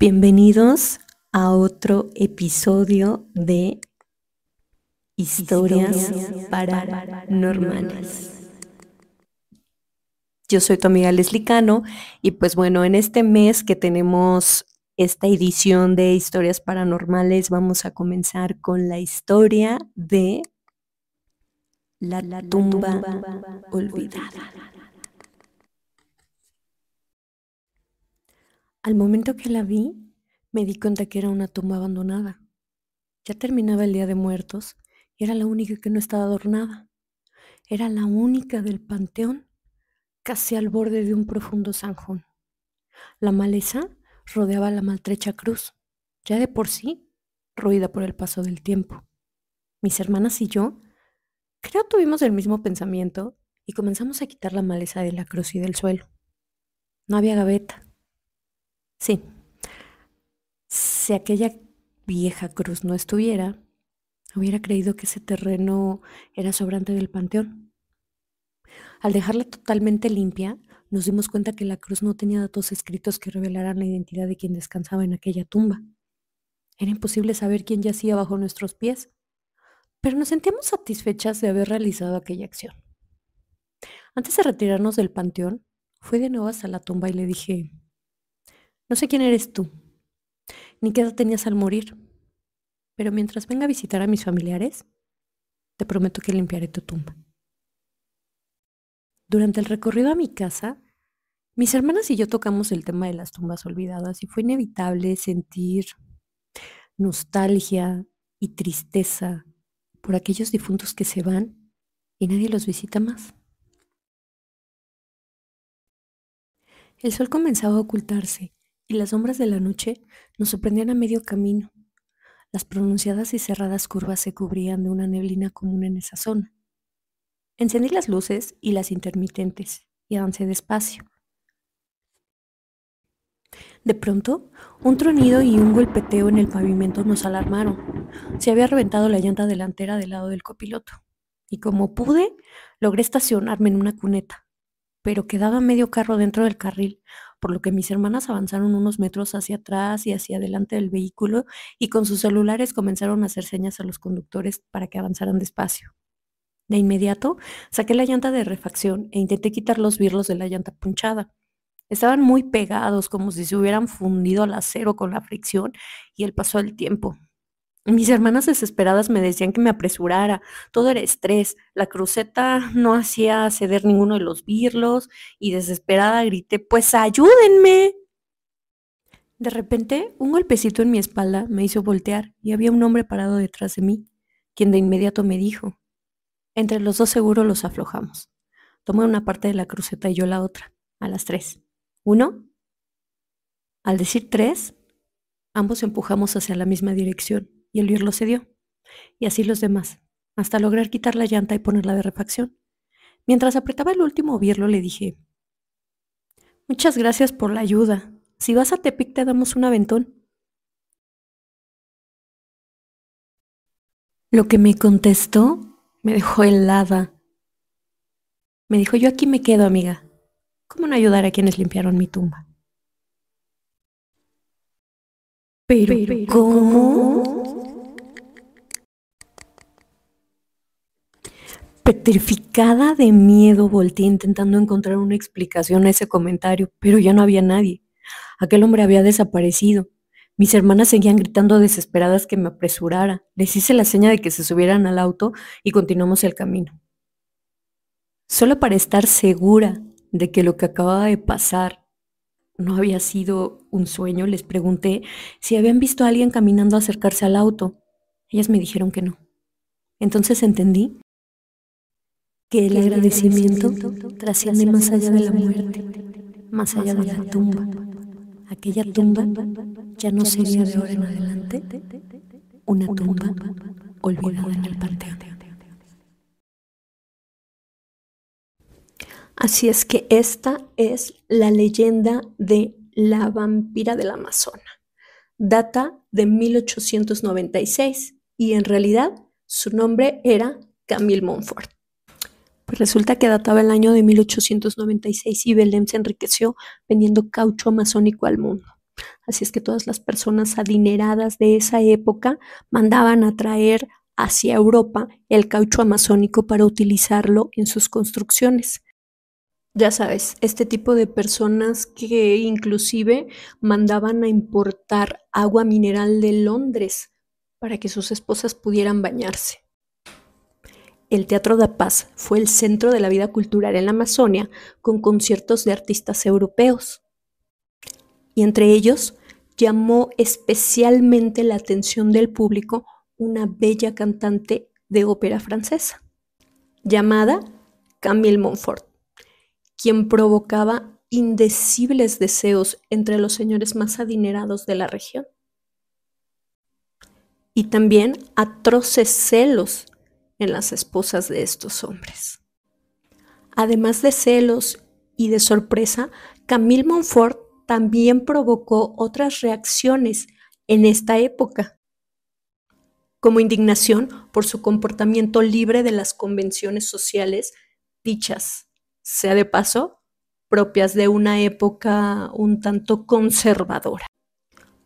Bienvenidos a otro episodio de Historias, Paranormales. Yo soy tu amiga Leslie Cano y pues bueno, en este mes que tenemos esta edición de Historias Paranormales vamos a comenzar con la historia de la, tumba, olvidada. Al momento que la vi, me di cuenta que era una tumba abandonada. Ya terminaba el Día de Muertos y era la única que no estaba adornada. Era la única del panteón, casi al borde de un profundo zanjón. La maleza rodeaba la maltrecha cruz, ya de por sí ruida por el paso del tiempo. Mis hermanas y yo, creo tuvimos el mismo pensamiento y comenzamos a quitar la maleza de la cruz y del suelo. No había gaveta, Sí. Si aquella vieja cruz no estuviera, hubiera creído que ese terreno era sobrante del panteón. Al dejarla totalmente limpia, nos dimos cuenta que la cruz no tenía datos escritos que revelaran la identidad de quien descansaba en aquella tumba. Era imposible saber quién yacía bajo nuestros pies, pero nos sentíamos satisfechas de haber realizado aquella acción. Antes de retirarnos del panteón, fui de nuevo hasta la tumba y le dije, no sé quién eres tú, ni qué edad tenías al morir, pero mientras venga a visitar a mis familiares, te prometo que limpiaré tu tumba. Durante el recorrido a mi casa, mis hermanas y yo tocamos el tema de las tumbas olvidadas y fue inevitable sentir nostalgia y tristeza por aquellos difuntos que se van y nadie los visita más. El sol comenzaba a ocultarse y las sombras de la noche nos sorprendían a medio camino. Las pronunciadas y cerradas curvas se cubrían de una neblina común en esa zona. Encendí las luces y las intermitentes y avancé despacio. De pronto, un tronido y un golpeteo en el pavimento nos alarmaron. Se había reventado la llanta delantera del lado del copiloto. Y como pude, logré estacionarme en una cuneta, pero quedaba medio carro dentro del carril, por lo que mis hermanas avanzaron unos metros hacia atrás y hacia adelante del vehículo y con sus celulares comenzaron a hacer señas a los conductores para que avanzaran despacio. De inmediato saqué la llanta de refacción e intenté quitar los birlos de la llanta punchada. Estaban muy pegados, como si se hubieran fundido al acero con la fricción y el paso del tiempo. Mis hermanas desesperadas me decían que me apresurara, todo era estrés, la cruceta no hacía ceder ninguno de los birlos y desesperada grité, pues ayúdenme. De repente, un golpecito en mi espalda me hizo voltear y había un hombre parado detrás de mí, quien de inmediato me dijo, entre los dos seguro los aflojamos. Tomé una parte de la cruceta y yo la otra, a las tres. ¿Uno? Al decir tres, ambos empujamos hacia la misma dirección y el birlo cedió. Y así los demás, hasta lograr quitar la llanta y ponerla de refacción. Mientras apretaba el último birlo le dije, Muchas gracias por la ayuda. Si vas a Tepic te damos un aventón. Lo que me contestó me dejó helada. Me dijo, yo aquí me quedo, amiga. ¿Cómo no ayudar a quienes limpiaron mi tumba? Pero, ¿cómo? Petrificada de miedo, volteé intentando encontrar una explicación a ese comentario, pero ya no había nadie. Aquel hombre había desaparecido. Mis hermanas seguían gritando desesperadas que me apresurara. Les hice la seña de que se subieran al auto y continuamos el camino. Solo para estar segura de que lo que acababa de pasar no había sido un sueño, les pregunté si habían visto a alguien caminando a acercarse al auto. Ellas me dijeron que no. Entonces entendí que el agradecimiento trasciende más allá de la muerte, más allá de la tumba. Aquella tumba ya no sería de ahora en adelante una tumba olvidada en el panteón. Así es que esta es la leyenda de la vampira del Amazona. Data de 1896 y en realidad su nombre era Camille Montfort. Pues resulta que databa el año de 1896 y Belém se enriqueció vendiendo caucho amazónico al mundo. Así es que todas las personas adineradas de esa época mandaban a traer hacia Europa el caucho amazónico para utilizarlo en sus construcciones. Ya sabes, este tipo de personas que inclusive mandaban a importar agua mineral de Londres para que sus esposas pudieran bañarse. El Teatro da Paz fue el centro de la vida cultural en la Amazonia, con conciertos de artistas europeos. Y entre ellos llamó especialmente la atención del público una bella cantante de ópera francesa, llamada Camille Montfort, quien provocaba indecibles deseos entre los señores más adinerados de la región. Y también atroces celos en las esposas de estos hombres. Además de celos y de sorpresa, Camille Montfort también provocó otras reacciones en esta época como indignación por su comportamiento libre de las convenciones sociales dichas, sea de paso, propias de una época un tanto conservadora.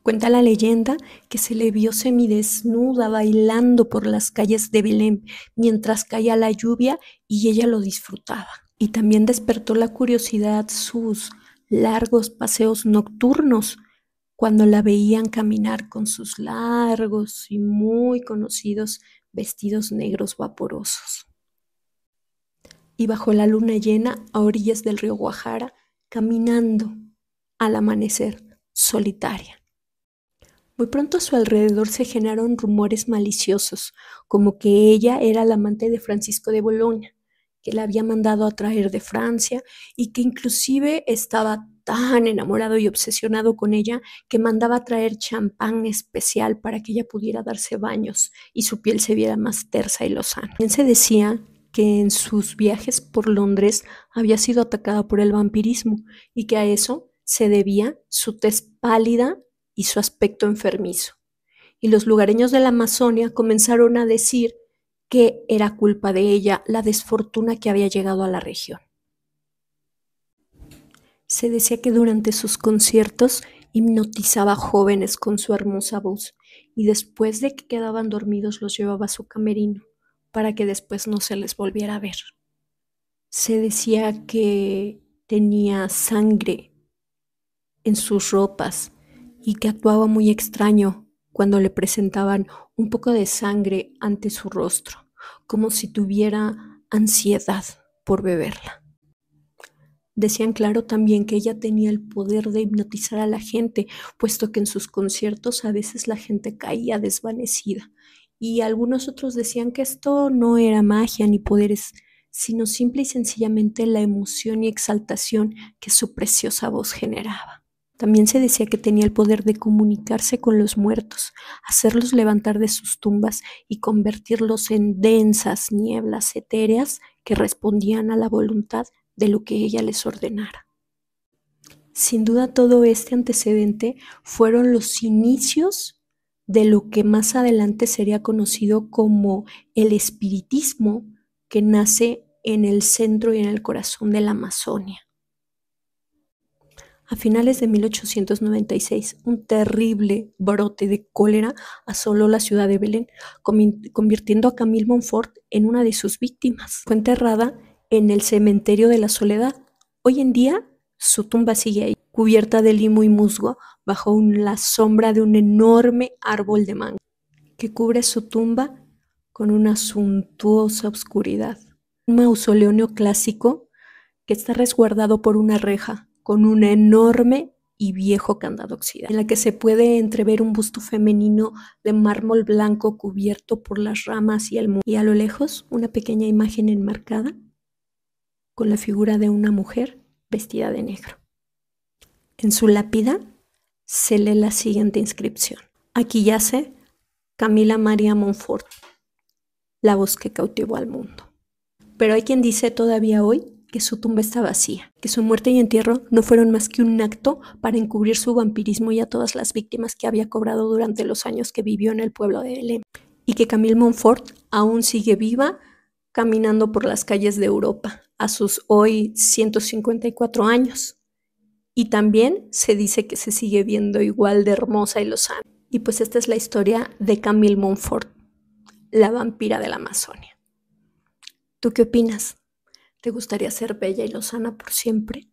Cuenta la leyenda que se le vio semidesnuda bailando por las calles de Belén mientras caía la lluvia y ella lo disfrutaba. Y también despertó la curiosidad sus largos paseos nocturnos cuando la veían caminar con sus largos y muy conocidos vestidos negros vaporosos. Y bajo la luna llena a orillas del río Guajara, caminando al amanecer, solitaria. Muy pronto a su alrededor se generaron rumores maliciosos, como que ella era la amante de Francisco de Boloña, que la había mandado a traer de Francia y que inclusive estaba tan enamorado y obsesionado con ella que mandaba traer champán especial para que ella pudiera darse baños y su piel se viera más tersa y lozana. También se decía que en sus viajes por Londres había sido atacada por el vampirismo y que a eso se debía su tez pálida y su aspecto enfermizo. Y los lugareños de la Amazonia comenzaron a decir que era culpa de ella la desfortuna que había llegado a la región. Se decía que durante sus conciertos hipnotizaba jóvenes con su hermosa voz y después de que quedaban dormidos los llevaba a su camerino para que después no se les volviera a ver. Se decía que tenía sangre en sus ropas y que actuaba muy extraño cuando le presentaban un poco de sangre ante su rostro, como si tuviera ansiedad por beberla. Decían claro también que ella tenía el poder de hipnotizar a la gente, puesto que en sus conciertos a veces la gente caía desvanecida. Y algunos otros decían que esto no era magia ni poderes, sino simple y sencillamente la emoción y exaltación que su preciosa voz generaba. También se decía que tenía el poder de comunicarse con los muertos, hacerlos levantar de sus tumbas y convertirlos en densas nieblas etéreas que respondían a la voluntad de lo que ella les ordenara. Sin duda todo este antecedente fueron los inicios de lo que más adelante sería conocido como el espiritismo que nace en el centro y en el corazón de la Amazonia. A finales de 1896, un terrible brote de cólera asoló la ciudad de Belén, convirtiendo a Camille Montfort en una de sus víctimas. Fue enterrada en el cementerio de la Soledad. Hoy en día su tumba sigue ahí, cubierta de limo y musgo, bajo la sombra de un enorme árbol de mango, que cubre su tumba con una suntuosa oscuridad. Un mausoleo neoclásico que está resguardado por una reja con un enorme y viejo candado oxidado, en la que se puede entrever un busto femenino de mármol blanco cubierto por las ramas y el musgo, y a lo lejos una pequeña imagen enmarcada con la figura de una mujer vestida de negro. En su lápida se lee la siguiente inscripción. Aquí yace Camila María Montfort, la voz que cautivó al mundo. Pero hay quien dice todavía hoy que su tumba está vacía, que su muerte y entierro no fueron más que un acto para encubrir su vampirismo y a todas las víctimas que había cobrado durante los años que vivió en el pueblo de Belém, y que Camille Montfort aún sigue viva caminando por las calles de Europa a sus hoy 154 años y también se dice que se sigue viendo igual de hermosa y lozana. Y pues esta es la historia de Camille Montfort, la vampira de la Amazonia. ¿Tú qué opinas? ¿Te gustaría ser bella y lozana por siempre?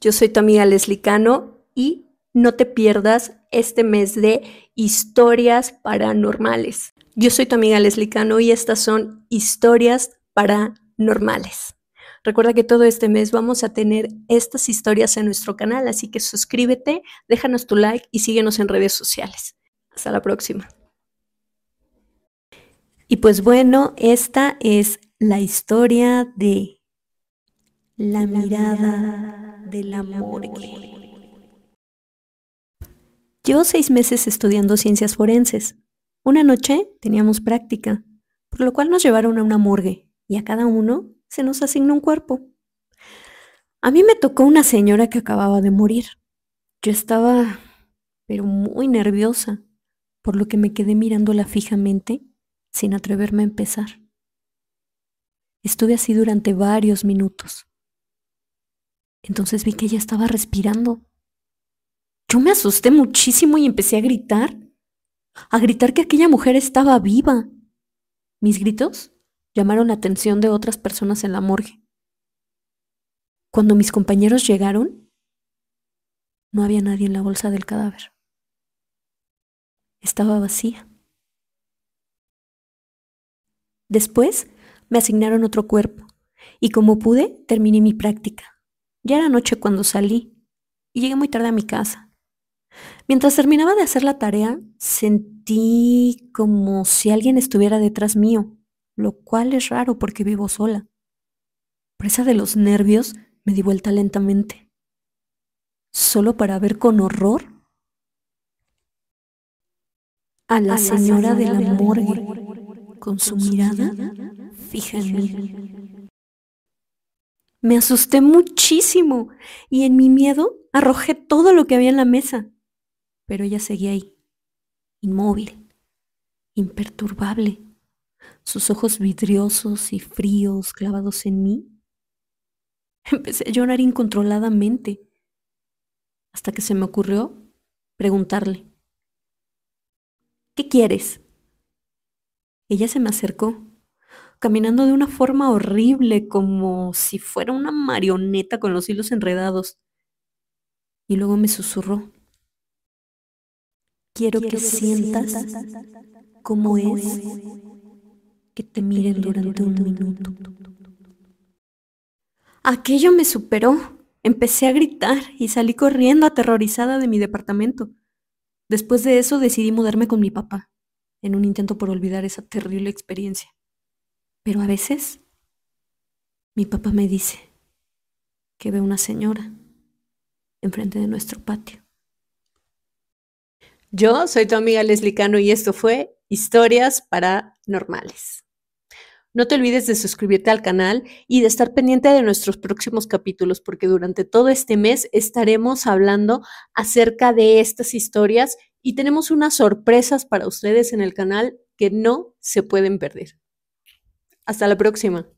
Yo soy tu amiga Leslie Cano y no te pierdas este mes de historias paranormales. Yo soy tu amiga Leslie Cano y estas son historias paranormales. Recuerda que todo este mes vamos a tener estas historias en nuestro canal, así que suscríbete, déjanos tu like y síguenos en redes sociales. Hasta la próxima. Y pues bueno, esta es la historia de la, mirada, del amor. Llevo seis meses estudiando ciencias forenses. Una noche teníamos práctica, por lo cual nos llevaron a una morgue y a cada uno se nos asignó un cuerpo. A mí me tocó una señora que acababa de morir. Yo estaba, pero muy nerviosa, por lo que me quedé mirándola fijamente sin atreverme a empezar. Estuve así durante varios minutos. Entonces vi que ella estaba respirando. Yo me asusté muchísimo y empecé a gritar, a gritar que aquella mujer estaba viva. Mis gritos llamaron la atención de otras personas en la morgue. Cuando mis compañeros llegaron, no había nadie en la bolsa del cadáver. Estaba vacía. Después me asignaron otro cuerpo y como pude terminé mi práctica. Ya era noche cuando salí y llegué muy tarde a mi casa. Mientras terminaba de hacer la tarea, sentí como si alguien estuviera detrás mío lo cual es raro porque vivo sola. Presa de los nervios, me di vuelta lentamente, solo para ver con horror a la, señora, de la morgue, con su mirada fija en mí. Me asusté muchísimo y en mi miedo arrojé todo lo que había en la mesa, pero ella seguía ahí, inmóvil, imperturbable sus ojos vidriosos y fríos clavados en mí. Empecé a llorar incontroladamente, hasta que se me ocurrió preguntarle, ¿qué quieres? Ella se me acercó, caminando de una forma horrible, como si fuera una marioneta con los hilos enredados, y luego me susurró, quiero, que, sientas, cómo, es que te miren durante un minuto. Aquello me superó. Empecé a gritar y salí corriendo aterrorizada de mi departamento. Después de eso decidí mudarme con mi papá, en un intento por olvidar esa terrible experiencia. Pero a veces mi papá me dice que ve una señora enfrente de nuestro patio. Yo soy tu amiga Leslie Cano y esto fue Historias Paranormales. No te olvides de suscribirte al canal y de estar pendiente de nuestros próximos capítulos, porque durante todo este mes estaremos hablando acerca de estas historias y tenemos unas sorpresas para ustedes en el canal que no se pueden perder. Hasta la próxima.